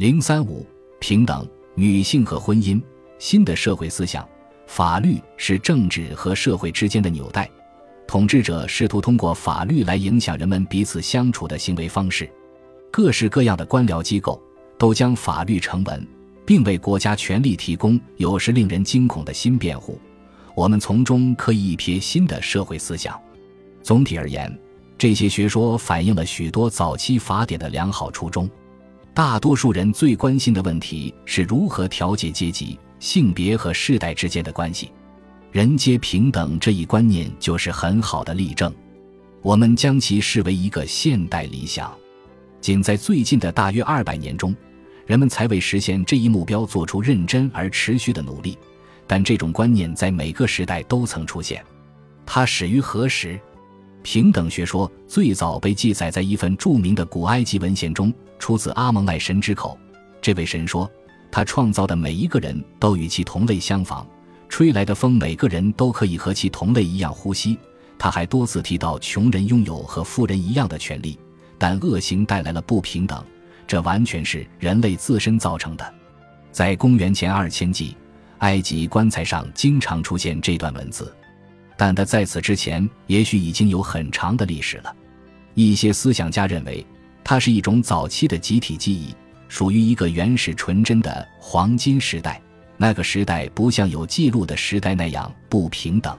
零三五平等、女性和婚姻。新的社会思想，法律是政治和社会之间的纽带，统治者试图通过法律来影响人们彼此相处的行为方式。各式各样的官僚机构都将法律成文，并为国家权力提供有时令人惊恐的新辩护。我们从中可以一瞥新的社会思想。总体而言，这些学说反映了许多早期法典的良好初衷。大多数人最关心的问题是如何调节阶级。性别和世代之间的关系，人皆平等这一观念就是很好的例证。我们将其视为一个现代理想。仅在最近的大约二百年中，人们才为实现这一目标做出认真而持续的努力。但这种观念在每个时代都曾出现。它始于何时？平等学说最早被记载在一份著名的古埃及文献中，出自阿蒙奈神之口。这位神说。他创造的每一个人都与其同类相仿，吹来的风，每个人都可以和其同类一样呼吸。他还多次提到，穷人拥有和富人一样的权利，但恶行带来了不平等，这完全是人类自身造成的。在公元前二千纪，埃及棺材上经常出现这段文字，但他在此之前也许已经有很长的历史了。一些思想家认为，它是一种早期的集体记忆。属于一个原始纯真的黄金时代，那个时代不像有记录的时代那样不平等。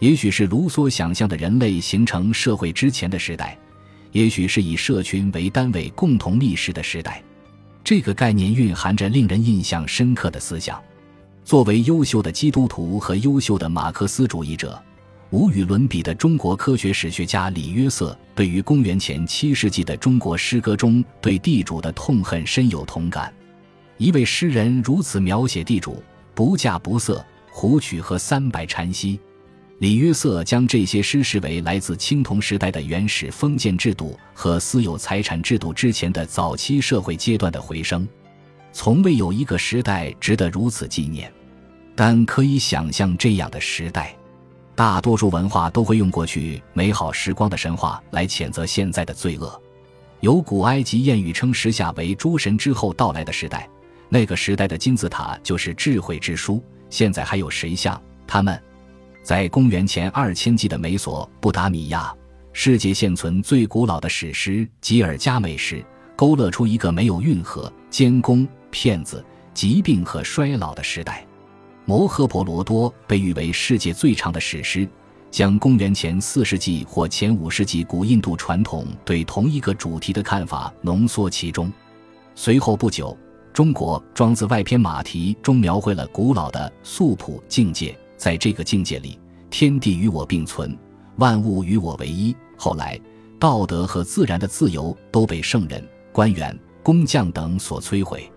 也许是卢梭想象的人类形成社会之前的时代，也许是以社群为单位共同历史的时代。这个概念蕴含着令人印象深刻的思想。作为优秀的基督徒和优秀的马克思主义者。无与伦比的中国科学史学家李约瑟对于公元前七世纪的中国诗歌中对地主的痛恨深有同感。一位诗人如此描写地主：不嫁不色，胡曲和三百禅息。李约瑟将这些诗视为来自青铜时代的原始封建制度和私有财产制度之前的早期社会阶段的回声。从未有一个时代值得如此纪念，但可以想象这样的时代。大多数文化都会用过去美好时光的神话来谴责现在的罪恶。有古埃及谚语称时下为诸神之后到来的时代，那个时代的金字塔就是智慧之书。现在还有谁像他们？在公元前二千纪的美索不达米亚，世界现存最古老的史诗《吉尔伽美什》勾勒出一个没有运河、监工、骗子、疾病和衰老的时代。摩诃婆罗多被誉为世界最长的史诗，将公元前四世纪或前五世纪古印度传统对同一个主题的看法浓缩其中。随后不久，中国庄子外篇马蹄中描绘了古老的素朴境界，在这个境界里，天地与我并存，万物与我为一。后来，道德和自然的自由都被圣人、官员、工匠等所摧毁。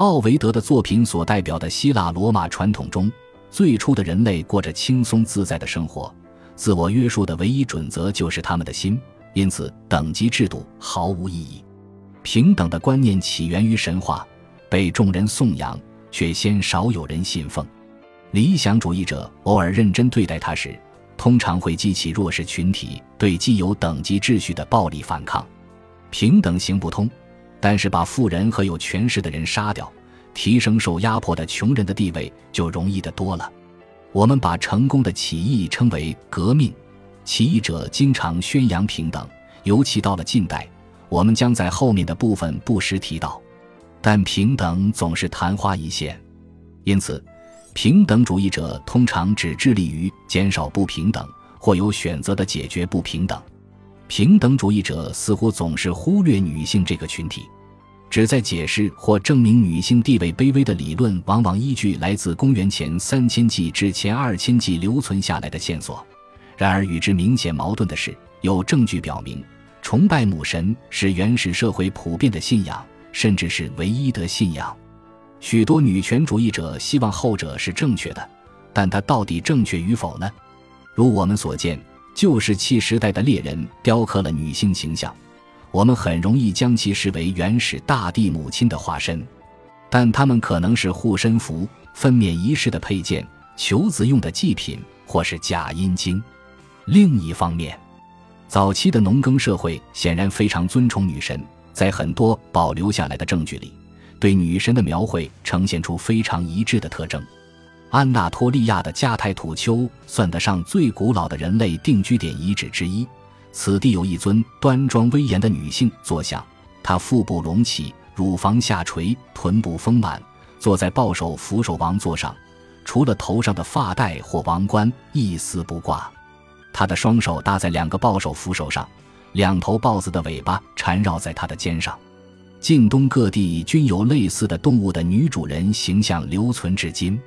奥维德的作品所代表的希腊罗马传统中，最初的人类过着轻松自在的生活，自我约束的唯一准则就是他们的心，因此等级制度毫无意义。平等的观念起源于神话，被众人颂扬，却鲜少有人信奉。理想主义者偶尔认真对待它时，通常会激起弱势群体对既有等级秩序的暴力反抗。平等行不通。但是把富人和有权势的人杀掉，提升受压迫的穷人的地位就容易得多了。我们把成功的起义称为革命，起义者经常宣扬平等，尤其到了近代，我们将在后面的部分不时提到。但平等总是昙花一现，因此，平等主义者通常只致力于减少不平等，或有选择的解决不平等。平等主义者似乎总是忽略女性这个群体，旨在解释或证明女性地位卑微的理论，往往依据来自公元前三千纪至前二千纪留存下来的线索。然而，与之明显矛盾的是，有证据表明，崇拜母神是原始社会普遍的信仰，甚至是唯一的信仰。许多女权主义者希望后者是正确的，但它到底正确与否呢？如我们所见。旧石器时代的猎人雕刻了女性形象，我们很容易将其视为原始大地母亲的化身，但它们可能是护身符、分娩仪式的配件、求子用的祭品，或是假阴茎。另一方面，早期的农耕社会显然非常尊崇女神，在很多保留下来的证据里，对女神的描绘呈现出非常一致的特征。安纳托利亚的加泰土丘算得上最古老的人类定居点遗址之一。此地有一尊端庄威严的女性坐像，她腹部隆起，乳房下垂，臀部丰满，坐在抱手扶手王座上，除了头上的发带或王冠，一丝不挂。她的双手搭在两个抱手扶手上，两头豹子的尾巴缠绕在她的肩上。近东各地均有类似的动物的女主人形象留存至今。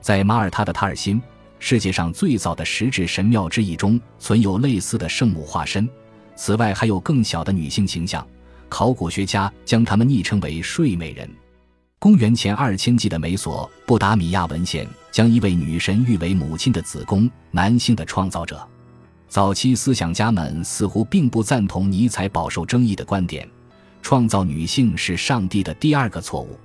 在马耳他的塔尔辛，世界上最早的石质神庙之一中存有类似的圣母化身。此外，还有更小的女性形象，考古学家将它们昵称为“睡美人”。公元前二千纪的美索不达米亚文献将一位女神誉为母亲的子宫，男性的创造者。早期思想家们似乎并不赞同尼采饱受争议的观点：创造女性是上帝的第二个错误。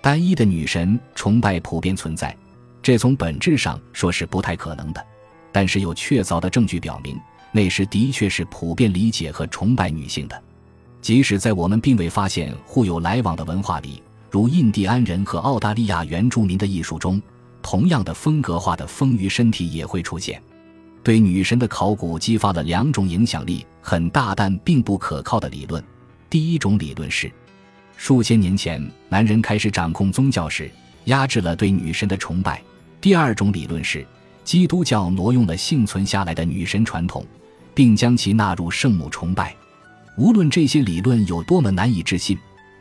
单一的女神崇拜普遍存在。这从本质上说是不太可能的，但是有确凿的证据表明，那时的确是普遍理解和崇拜女性的。即使在我们并未发现互有来往的文化里，如印第安人和澳大利亚原住民的艺术中，同样的风格化的丰腴身体也会出现。对女神的考古激发了两种影响力很大但并不可靠的理论。第一种理论是，数千年前男人开始掌控宗教时。压制了对女神的崇拜。第二种理论是，基督教挪用了幸存下来的女神传统，并将其纳入圣母崇拜。无论这些理论有多么难以置信，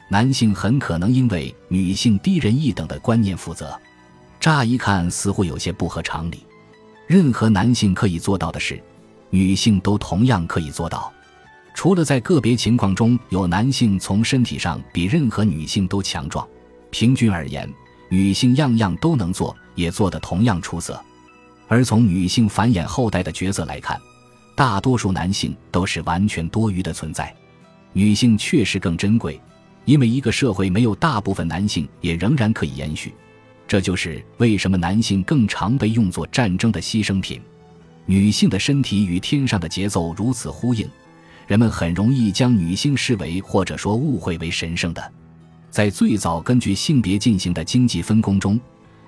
男性很可能因为女性低人一等的观念负责。乍一看似乎有些不合常理。任何男性可以做到的事，女性都同样可以做到，除了在个别情况中有男性从身体上比任何女性都强壮。平均而言。女性样样都能做，也做得同样出色。而从女性繁衍后代的角色来看，大多数男性都是完全多余的存在。女性确实更珍贵，因为一个社会没有大部分男性也仍然可以延续。这就是为什么男性更常被用作战争的牺牲品。女性的身体与天上的节奏如此呼应，人们很容易将女性视为或者说误会为神圣的。在最早根据性别进行的经济分工中，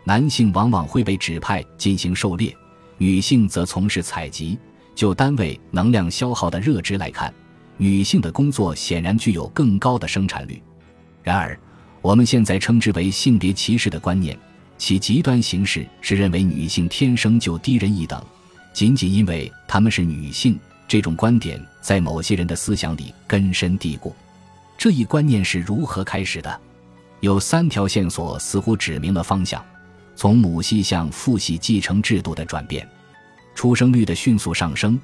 男性往往会被指派进行狩猎，女性则从事采集。就单位能量消耗的热值来看，女性的工作显然具有更高的生产率。然而，我们现在称之为性别歧视的观念，其极端形式是认为女性天生就低人一等，仅仅因为她们是女性。这种观点在某些人的思想里根深蒂固。这一观念是如何开始的？有三条线索似乎指明了方向：从母系向父系继承制度的转变，出生率的迅速上升，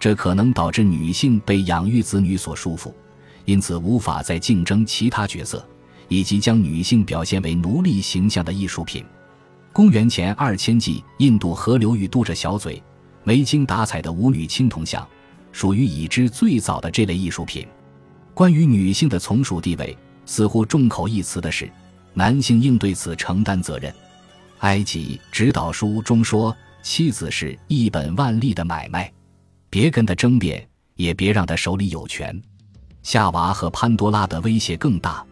这可能导致女性被养育子女所束缚，因此无法再竞争其他角色，以及将女性表现为奴隶形象的艺术品。公元前二千纪，印度河流域嘟着小嘴、没精打采的舞女青铜像，属于已知最早的这类艺术品。关于女性的从属地位，似乎众口一词的是，男性应对此承担责任。埃及指导书中说，妻子是一本万利的买卖，别跟他争辩，也别让他手里有权。夏娃和潘多拉的威胁更大，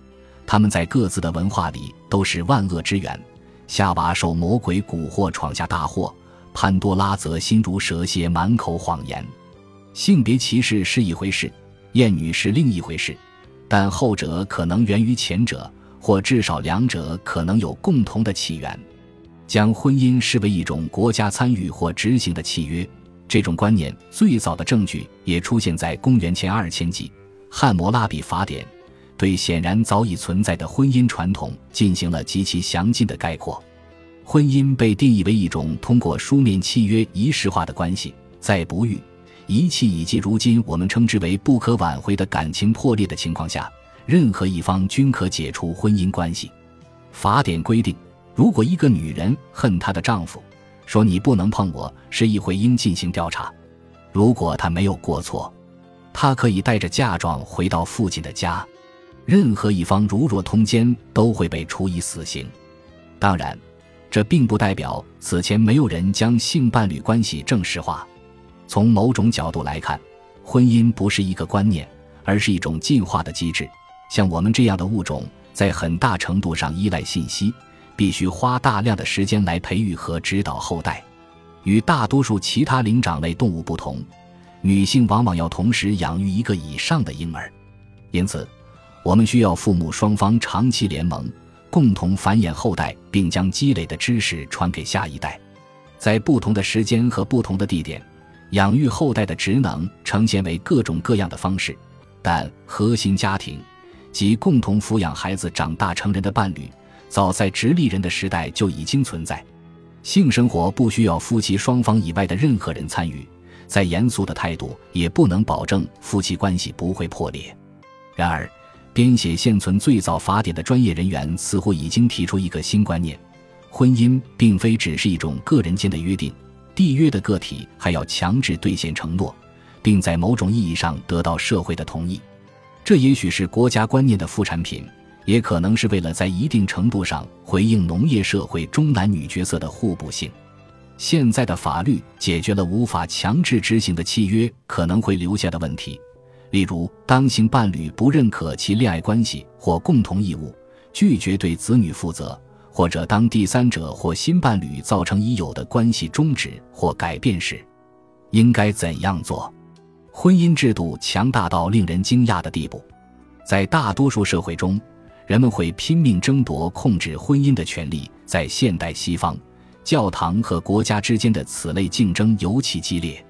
他们在各自的文化里都是万恶之源。夏娃受魔鬼蛊惑闯下大祸，潘多拉则心如蛇蝎，满口谎言。性别歧视是一回事。厌女是另一回事，但后者可能源于前者，或至少两者可能有共同的起源。将婚姻视为一种国家参与或执行的契约，这种观念最早的证据也出现在公元前二千纪《汉谟拉比法典》，对显然早已存在的婚姻传统进行了极其详尽的概括。婚姻被定义为一种通过书面契约仪式化的关系，在不育。遗弃以及如今我们称之为不可挽回的感情破裂的情况下，任何一方均可解除婚姻关系。法典规定，如果一个女人恨她的丈夫，说你不能碰我，是议会应进行调查。如果她没有过错，她可以带着嫁妆回到父亲的家。任何一方如若通奸，都会被处以死刑。当然，这并不代表此前没有人将性伴侣关系正式化。从某种角度来看，婚姻不是一个观念，而是一种进化的机制。像我们这样的物种，在很大程度上依赖信息，必须花大量的时间来培育和指导后代。与大多数其他灵长类动物不同，女性往往要同时养育一个以上的婴儿，因此，我们需要父母双方长期联盟，共同繁衍后代，并将积累的知识传给下一代。在不同的时间和不同的地点，养育后代的职能呈现为各种各样的方式，但核心家庭及共同抚养孩子长大成人的伴侣，早在直立人的时代就已经存在。性生活不需要夫妻双方以外的任何人参与，再严肃的态度也不能保证夫妻关系不会破裂。然而，编写现存最早法典的专业人员似乎已经提出一个新观念：婚姻并非只是一种个人间的约定，缔约的个体还要强制兑现承诺，并在某种意义上得到社会的同意。这也许是国家观念的副产品。也可能是为了在一定程度上回应农业社会中男女角色的互补性。现在的法律解决了无法强制执行的契约可能会留下的问题，例如当性伴侣不认可其恋爱关系或共同义务，拒绝对子女负责，或者当第三者或新伴侣造成已有的关系终止或改变时，应该怎样做？婚姻制度强大到令人惊讶的地步，在大多数社会中。人们会拼命争夺控制婚姻的权利，在现代西方，教堂和国家之间的此类竞争尤其激烈。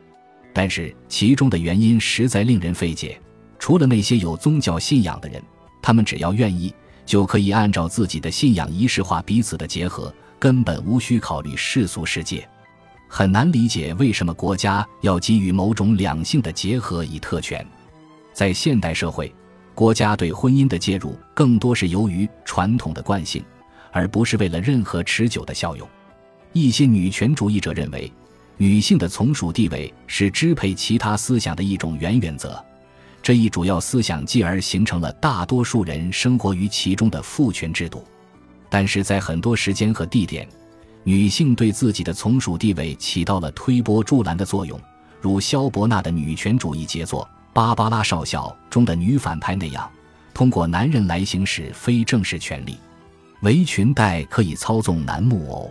但是其中的原因实在令人费解。除了那些有宗教信仰的人，他们只要愿意，就可以按照自己的信仰仪式化彼此的结合，根本无需考虑世俗世界。很难理解为什么国家要给予某种两性的结合以特权。在现代社会。国家对婚姻的介入更多是由于传统的惯性，而不是为了任何持久的效用。一些女权主义者认为，女性的从属地位是支配其他思想的一种原原则。这一主要思想继而形成了大多数人生活于其中的父权制度。但是在很多时间和地点，女性对自己的从属地位起到了推波助澜的作用，如萧伯纳的女权主义杰作。《芭芭拉少校》中的女反派那样，通过男人来行使非正式权利。围裙带可以操纵男木偶。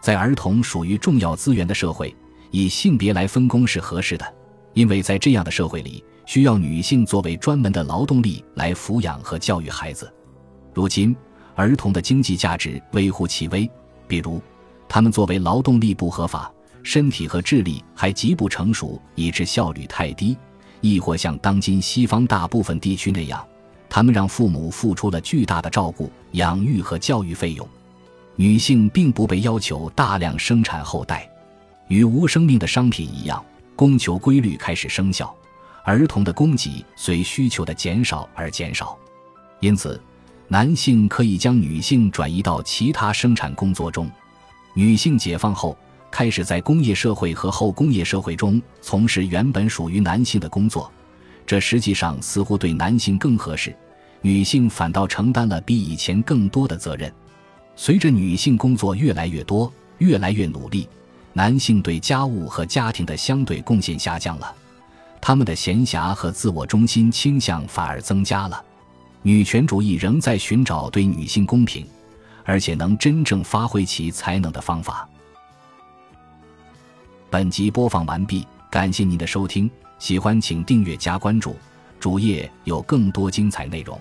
在儿童属于重要资源的社会，以性别来分工是合适的，因为在这样的社会里，需要女性作为专门的劳动力来抚养和教育孩子。如今，儿童的经济价值微乎其微，比如，他们作为劳动力不合法，身体和智力还极不成熟，以致效率太低。亦或像当今西方大部分地区那样，他们让父母付出了巨大的照顾、养育和教育费用。女性并不被要求大量生产后代，与无生命的商品一样，供求规律开始生效，儿童的供给随需求的减少而减少。因此，男性可以将女性转移到其他生产工作中。女性解放后。开始在工业社会和后工业社会中从事原本属于男性的工作，这实际上似乎对男性更合适，女性反倒承担了比以前更多的责任。随着女性工作越来越多、越来越努力，男性对家务和家庭的相对贡献下降了，他们的闲暇和自我中心倾向反而增加了。女权主义仍在寻找对女性公平，而且能真正发挥其才能的方法。本集播放完毕，感谢您的收听，喜欢请订阅加关注，主页有更多精彩内容。